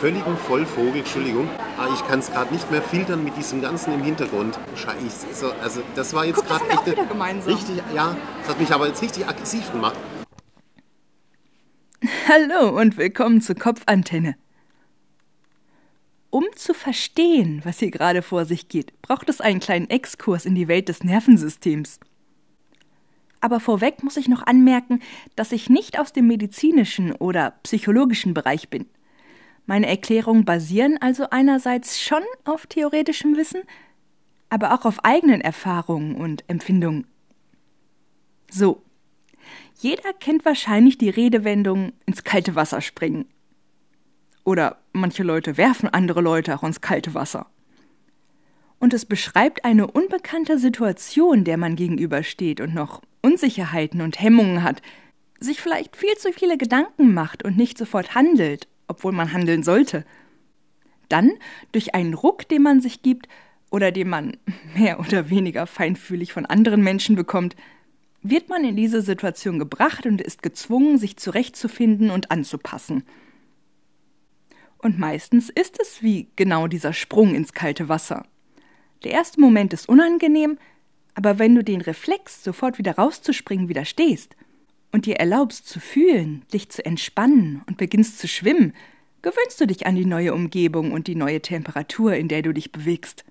völligen Vollvogel, Entschuldigung, aber ich kann es gerade nicht mehr filtern mit diesem Ganzen im Hintergrund. Scheiße, also das war jetzt gerade echt wieder gemeinsam. richtig, ja, das hat mich aber jetzt richtig aggressiv gemacht. Hallo und willkommen zur Kopfantenne. Um zu verstehen, was hier gerade vor sich geht, braucht es einen kleinen Exkurs in die Welt des Nervensystems. Aber vorweg muss ich noch anmerken, dass ich nicht aus dem medizinischen oder psychologischen Bereich bin. Meine Erklärungen basieren also einerseits schon auf theoretischem Wissen, aber auch auf eigenen Erfahrungen und Empfindungen. So. Jeder kennt wahrscheinlich die Redewendung ins kalte Wasser springen. Oder manche Leute werfen andere Leute auch ins kalte Wasser. Und es beschreibt eine unbekannte Situation, der man gegenübersteht und noch Unsicherheiten und Hemmungen hat, sich vielleicht viel zu viele Gedanken macht und nicht sofort handelt, obwohl man handeln sollte. Dann, durch einen Ruck, den man sich gibt oder den man mehr oder weniger feinfühlig von anderen Menschen bekommt, wird man in diese Situation gebracht und ist gezwungen, sich zurechtzufinden und anzupassen. Und meistens ist es wie genau dieser Sprung ins kalte Wasser. Der erste Moment ist unangenehm, aber wenn du den Reflex, sofort wieder rauszuspringen, widerstehst und dir erlaubst zu fühlen, dich zu entspannen und beginnst zu schwimmen, gewöhnst du dich an die neue Umgebung und die neue Temperatur, in der du dich bewegst.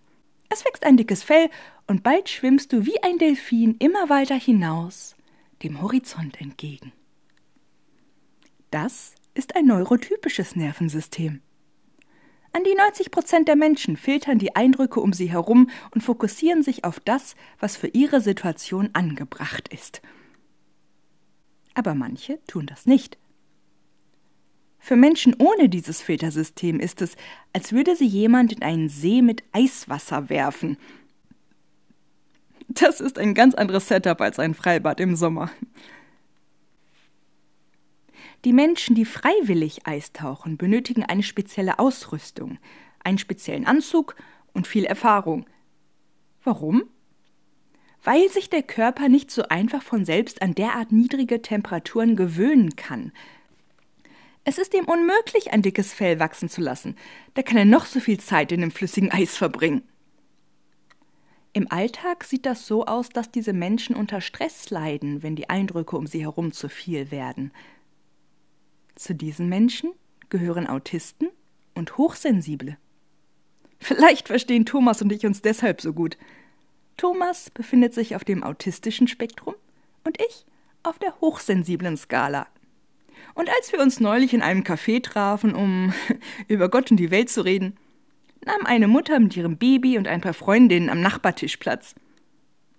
Es wächst ein dickes Fell und bald schwimmst du wie ein Delfin immer weiter hinaus, dem Horizont entgegen. Das ist ein neurotypisches Nervensystem. An die 90 Prozent der Menschen filtern die Eindrücke um sie herum und fokussieren sich auf das, was für ihre Situation angebracht ist. Aber manche tun das nicht. Für Menschen ohne dieses Filtersystem ist es, als würde sie jemand in einen See mit Eiswasser werfen. Das ist ein ganz anderes Setup als ein Freibad im Sommer. Die Menschen, die freiwillig eistauchen, benötigen eine spezielle Ausrüstung, einen speziellen Anzug und viel Erfahrung. Warum? Weil sich der Körper nicht so einfach von selbst an derart niedrige Temperaturen gewöhnen kann. Es ist ihm unmöglich, ein dickes Fell wachsen zu lassen. Da kann er noch so viel Zeit in dem flüssigen Eis verbringen. Im Alltag sieht das so aus, dass diese Menschen unter Stress leiden, wenn die Eindrücke um sie herum zu viel werden. Zu diesen Menschen gehören Autisten und Hochsensible. Vielleicht verstehen Thomas und ich uns deshalb so gut. Thomas befindet sich auf dem autistischen Spektrum und ich auf der hochsensiblen Skala. Und als wir uns neulich in einem Café trafen, um über Gott und die Welt zu reden, nahm eine Mutter mit ihrem Baby und ein paar Freundinnen am Nachbartisch Platz.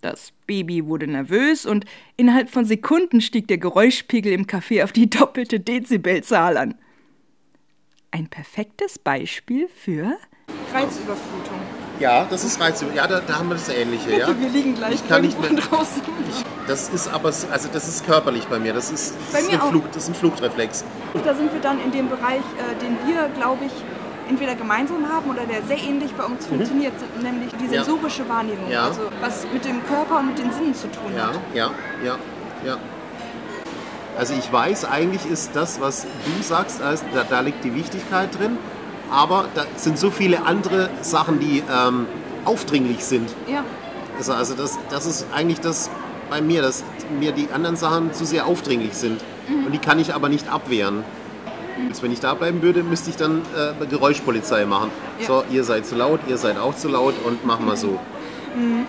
Das Baby wurde nervös und innerhalb von Sekunden stieg der Geräuschpegel im Café auf die doppelte Dezibelzahl an. Ein perfektes Beispiel für Reizüberflutung. Ja, das ist Reizüberflutung. Ja, da, da, haben wir das Ähnliche. Ja? Wir liegen gleich ich kann nicht mehr, draußen. Ich, das ist aber, also das ist körperlich bei mir. Das ist, das ist, ein, Flug, das ist ein Fluchtreflex. Da sind wir dann in dem Bereich, äh, den wir, glaube ich, entweder gemeinsam haben oder der sehr ähnlich bei uns mhm. funktioniert, nämlich die sensorische ja. Wahrnehmung, ja. also was mit dem Körper und mit den Sinnen zu tun ja, hat. Ja, ja, ja. Also ich weiß, eigentlich ist das, was du sagst, also da, da, liegt die Wichtigkeit drin, aber da sind so viele andere Sachen, die ähm, aufdringlich sind. Ja. Also, also das, das ist eigentlich das bei mir, dass mir die anderen Sachen zu sehr aufdringlich sind. Mhm. Und die kann ich aber nicht abwehren. Jetzt, wenn ich da bleiben würde, müsste ich dann äh, Geräuschpolizei machen. Ja. So, ihr seid zu laut, ihr seid auch zu laut und machen wir so. Mhm.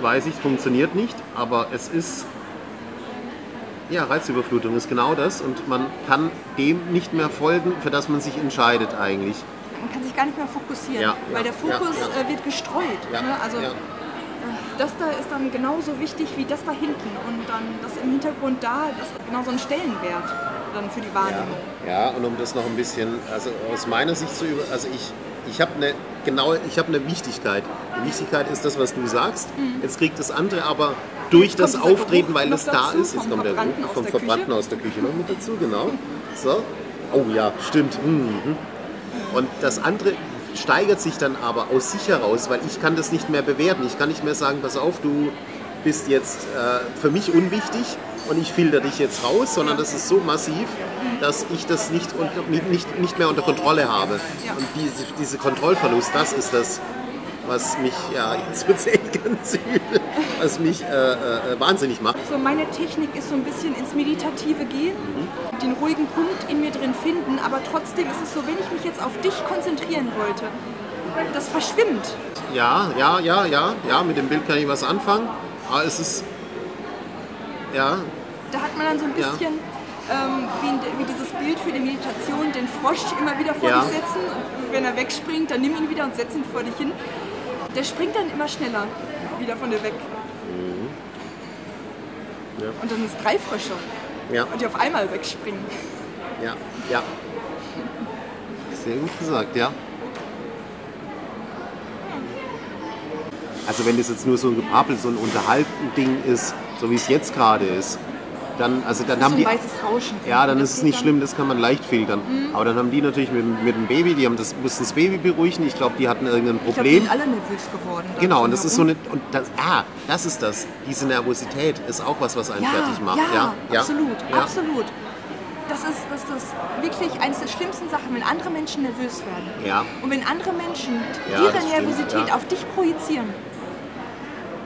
Weiß ich, funktioniert nicht, aber es ist. Ja, Reizüberflutung ist genau das und man kann dem nicht mehr folgen, für das man sich entscheidet eigentlich. Man kann sich gar nicht mehr fokussieren, ja, weil der Fokus äh, wird gestreut. Ne? Also äh, das da ist dann genauso wichtig wie das da hinten und dann das im Hintergrund da, das hat genauso einen Stellenwert dann für die Wahrnehmung. Ja, und um das noch ein bisschen, also aus meiner Sicht zu über, also ich, ich habe eine genau, ich habe eine Wichtigkeit. Die Wichtigkeit ist das, was du sagst. Mhm. Jetzt kriegt das andere aber durch das Auftreten, weil das da ist, jetzt kommt der Geruch vom Verbrannten aus der Küche noch mit dazu, genau. So. Oh ja, stimmt. Mhm. Und das andere steigert sich dann aber aus sich heraus, weil ich kann das nicht mehr bewerten. Ich kann nicht mehr sagen, pass auf, du bist jetzt äh, für mich unwichtig, und ich filter dich jetzt raus, sondern das ist so massiv, dass ich das nicht, nicht, nicht mehr unter Kontrolle habe. Und diese, diese Kontrollverlust, das ist das, was mich, ja, jetzt wird es echt ganz übel, was mich äh, äh, wahnsinnig macht. So meine Technik ist so ein bisschen ins Meditative gehen, mhm. den ruhigen Punkt in mir drin finden, aber trotzdem ist es so, wenn ich mich jetzt auf dich konzentrieren wollte, das verschwimmt. Ja, ja, ja, ja, ja, mit dem Bild kann ich was anfangen, aber es ist, ja. Da hat man dann so ein bisschen... Ja. Ähm, wie, wie, dieses Bild für die Meditation, den Frosch immer wieder vor ja. dich setzen. Und wenn er wegspringt, dann nimm ihn wieder und setz ihn vor dich hin. Der springt dann immer schneller wieder von dir weg. Mhm. Ja. Und dann ist drei Frösche. Ja. Und die auf einmal wegspringen. Ja, ja. Sehr gut gesagt, ja. Also wenn das jetzt nur so ein Gepappel, so ein Unterhalten-Ding ist, so wie es jetzt gerade ist, dann, also dann haben so die. weißes Rauschen. Ja, dann ist es nicht schlimm, das kann man leicht filtern. Mhm. Aber dann haben die natürlich mit, mit dem Baby, die haben das, mussten das Baby beruhigen. Ich glaube, die hatten irgendein Problem. Ich glaub, die sind alle nervös geworden. Genau, und das ist so eine. Und das, ah, das ist das. Diese Nervosität ist auch was, was einen ja, fertig macht. Ja, ja absolut, ja. absolut. Das ist, das ist wirklich eines der schlimmsten Sachen, wenn andere Menschen nervös werden. Ja. Und wenn andere Menschen ihre Nervosität stimmt, auf dich projizieren.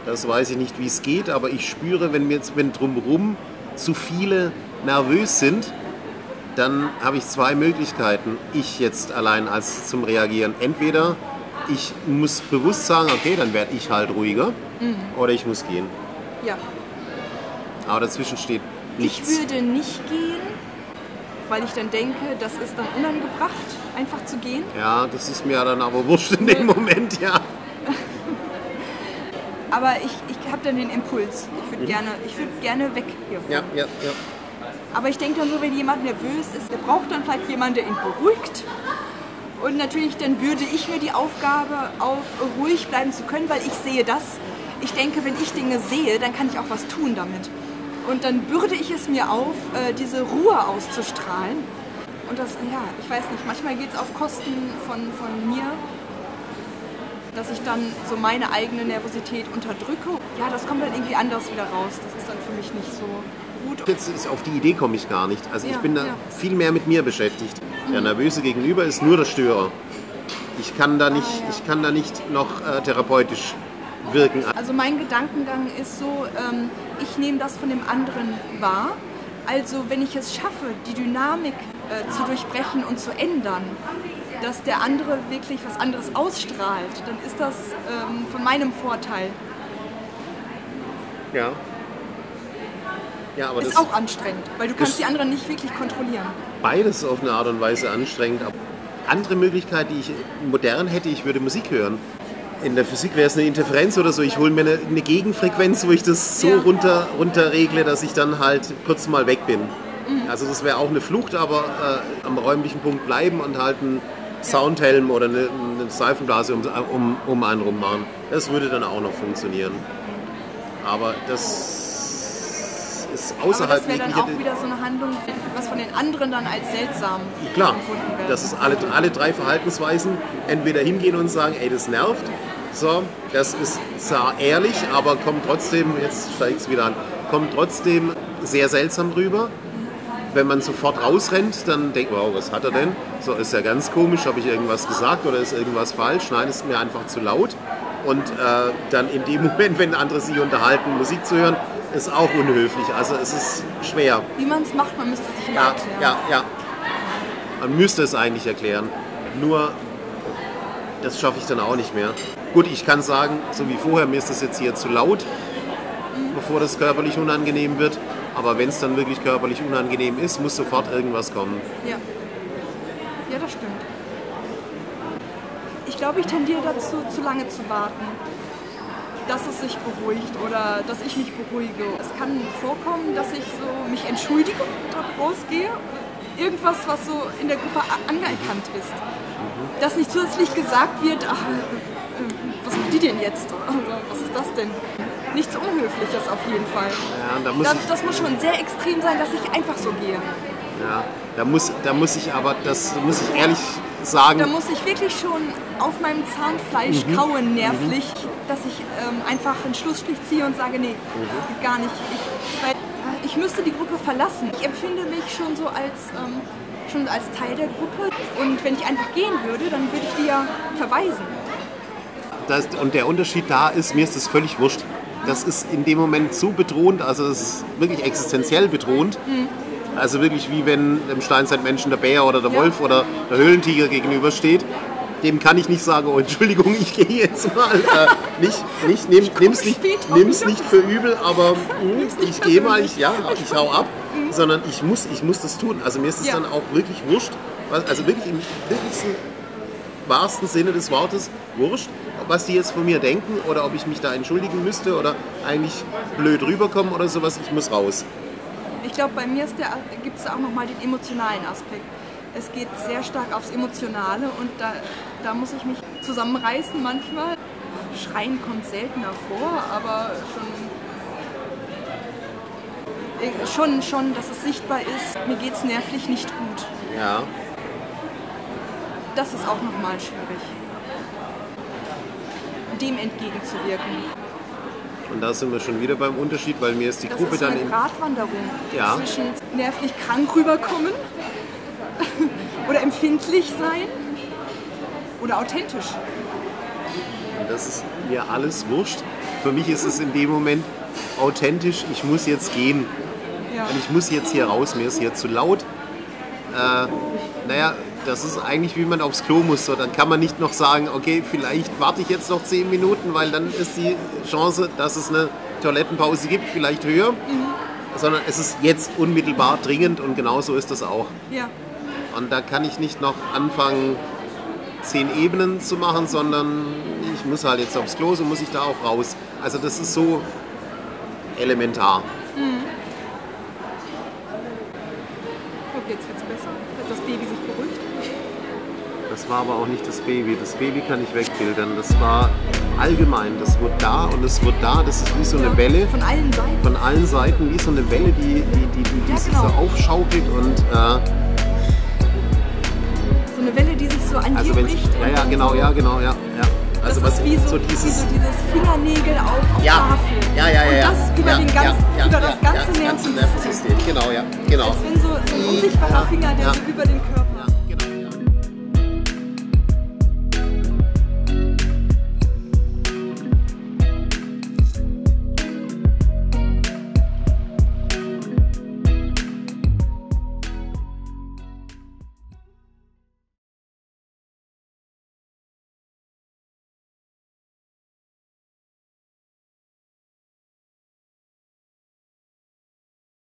Das weiß ich nicht, wie es geht, aber ich spüre, wenn mir jetzt, wenn drumherum zu viele nervös sind, dann habe ich zwei Möglichkeiten. Ich jetzt allein als zum Reagieren. Entweder ich muss bewusst sagen, okay, dann werde ich halt ruhiger, mhm. oder ich muss gehen. Ja. Aber dazwischen steht nichts. Ich würde nicht gehen, weil ich dann denke, das ist dann unangebracht, einfach zu gehen. Ja, das ist mir dann aber wurscht in dem Moment, ja. aber ich, ich habe dann den Impuls. Ich würde mhm. gerne, würd gerne weg hiervon. Ja, ja, ja. Aber ich denke dann so, wenn jemand nervös ist, der braucht dann vielleicht jemanden, der ihn beruhigt. Und natürlich dann würde ich mir die Aufgabe auf, ruhig bleiben zu können, weil ich sehe das. Ich denke, wenn ich Dinge sehe, dann kann ich auch was tun damit. Und dann bürde ich es mir auf, äh, diese Ruhe auszustrahlen. Und das, ja, ich weiß nicht, manchmal geht es auf Kosten von, von mir dass ich dann so meine eigene Nervosität unterdrücke. Ja, das kommt dann irgendwie anders wieder raus. Das ist dann für mich nicht so gut. Jetzt ist, auf die Idee komme ich gar nicht. Also ja, ich bin da ja. viel mehr mit mir beschäftigt. Der mhm. nervöse Gegenüber ist nur der Störer. Ich kann da nicht, ah, ja. ich kann da nicht noch äh, therapeutisch wirken. Also mein Gedankengang ist so, ähm, ich nehme das von dem anderen wahr. Also wenn ich es schaffe, die Dynamik äh, zu durchbrechen und zu ändern, dass der andere wirklich was anderes ausstrahlt, dann ist das ähm, von meinem Vorteil. Ja. Ja, aber ist das auch anstrengend, weil du kannst die anderen nicht wirklich kontrollieren. Beides auf eine Art und Weise anstrengend. Aber andere Möglichkeit, die ich modern hätte, ich würde Musik hören. In der Physik wäre es eine Interferenz oder so. Ich hole mir eine, eine, Gegenfrequenz, wo ich das so ja. runter, runter regle, dass ich dann halt kurz mal weg bin. Mhm. Also das wäre auch eine Flucht, aber äh, am räumlichen Punkt bleiben und halt ein Soundhelm oder eine, eine Seifenblase um, um, um einen rum machen. Das würde dann auch noch funktionieren. Aber das ist außerhalb Aber das wäre dann auch wieder so eine Handlung, was von den anderen dann als seltsam Klar, das ist alle, alle drei Verhaltensweisen entweder hingehen und sagen, ey, das nervt. So, das ist zwar ehrlich, aber kommt trotzdem, jetzt steigt es wieder an, kommt trotzdem sehr seltsam rüber wenn man sofort rausrennt, dann denkt man, wow, was hat er denn? So ist ja ganz komisch, habe ich irgendwas gesagt oder ist irgendwas falsch? Nein, ist mir einfach zu laut. Und äh, dann in dem Moment, wenn andere sich unterhalten, Musik zu hören, ist auch unhöflich. Also es ist schwer. Wie man es macht, man müsste sich ja, erklären. Ja, ja. Man müsste es eigentlich erklären. Nur das schaffe ich dann auch nicht mehr. Gut, ich kann sagen, so wie vorher, mir ist das jetzt hier zu laut, bevor das körperlich unangenehm wird. Aber wenn es dann wirklich körperlich unangenehm ist, muss sofort irgendwas kommen. Ja. Ja, das stimmt. Ich glaube, ich tendiere dazu, zu lange zu warten, dass es sich beruhigt oder dass ich mich beruhige. Es kann vorkommen, dass ich so mich entschuldige und rausgehe. Irgendwas, was so in der Gruppe anerkannt ist. Dass nicht zusätzlich gesagt wird, ach, äh, äh, was macht die denn jetzt? Was ist das denn? Nichts Unhöfliches auf jeden Fall. Ja, da muss das, das muss schon sehr extrem sein, dass ich einfach so gehe. Ja, da muss, da muss ich aber, das muss ich ehrlich sagen. Da muss ich wirklich schon auf meinem Zahnfleisch mhm. kauen, nervlich, mhm. dass ich ähm, einfach einen Schlussstrich ziehe und sage, nee, mhm. gar nicht. Ich, weil, äh, ich ich müsste die Gruppe verlassen. Ich empfinde mich schon so als, ähm, schon als Teil der Gruppe. Und wenn ich einfach gehen würde, dann würde ich die ja verweisen. Das, und der Unterschied da ist, mir ist das völlig wurscht. Das ist in dem Moment so bedrohend, also es ist wirklich existenziell bedrohend. Mhm. Also wirklich wie wenn dem Steinzeitmenschen der Bär oder der ja. Wolf oder der Höhlentiger gegenübersteht dem kann ich nicht sagen, oh Entschuldigung, ich gehe jetzt mal. Äh, nicht, nicht, nimm, nimm's, nicht, nimm's nicht für übel, aber mh, ich gehe mal, ich, ja, ich hau ab, mhm. sondern ich muss, ich muss das tun. Also mir ist es ja. dann auch wirklich wurscht, also wirklich im wirklichsten, wahrsten Sinne des Wortes wurscht, was die jetzt von mir denken oder ob ich mich da entschuldigen müsste oder eigentlich blöd rüberkommen oder sowas, ich muss raus. Ich glaube, bei mir gibt es auch nochmal den emotionalen Aspekt es geht sehr stark aufs Emotionale und da, da muss ich mich zusammenreißen manchmal. Schreien kommt seltener vor, aber schon, äh, schon, schon, dass es sichtbar ist, mir geht es nervlich nicht gut. Ja. Das ist auch nochmal schwierig, dem entgegenzuwirken. Und da sind wir schon wieder beim Unterschied, weil mir ist die das Gruppe ist dann in Gratwanderung ja. zwischen nervlich krank rüberkommen oder empfindlich sein oder authentisch. Und das ist mir alles wurscht. Für mich ist es in dem Moment authentisch, ich muss jetzt gehen. Ja. Und ich muss jetzt hier raus, mir ist hier zu laut. Äh, naja, das ist eigentlich wie man aufs Klo muss. So, dann kann man nicht noch sagen, okay, vielleicht warte ich jetzt noch zehn Minuten, weil dann ist die Chance, dass es eine Toilettenpause gibt, vielleicht höher. Mhm. Sondern es ist jetzt unmittelbar dringend und genauso ist das auch. Ja. Und da kann ich nicht noch anfangen, zehn Ebenen zu machen, sondern ich muss halt jetzt aufs Klo, so muss ich da auch raus. Also das ist so elementar. Mhm. Jetzt wird es besser. Hat das Baby sich beruhigt? Das war aber auch nicht das Baby. Das Baby kann ich wegbildern. Das war allgemein. Das wurde da und es wurde da. Das ist wie so eine ja, Welle. Von allen Seiten. Von allen Seiten, wie so eine Welle, die, die, die, die, ja, genau. sich so aufschaukelt und äh, eine Welle, die sich so an also dir bricht. Ja, ja, genau, so. ja, genau, ja. ja. Also das was, ist wie so, so, dieses, wie so dieses Fingernägel auf, auf ja. Ja, ja, ja. Und das über, ja, den ganzen, ja, über das ganze Nervensystem. Genau, ja, genau. Als wenn so, so ein unsichtbarer Finger, der so über den Körper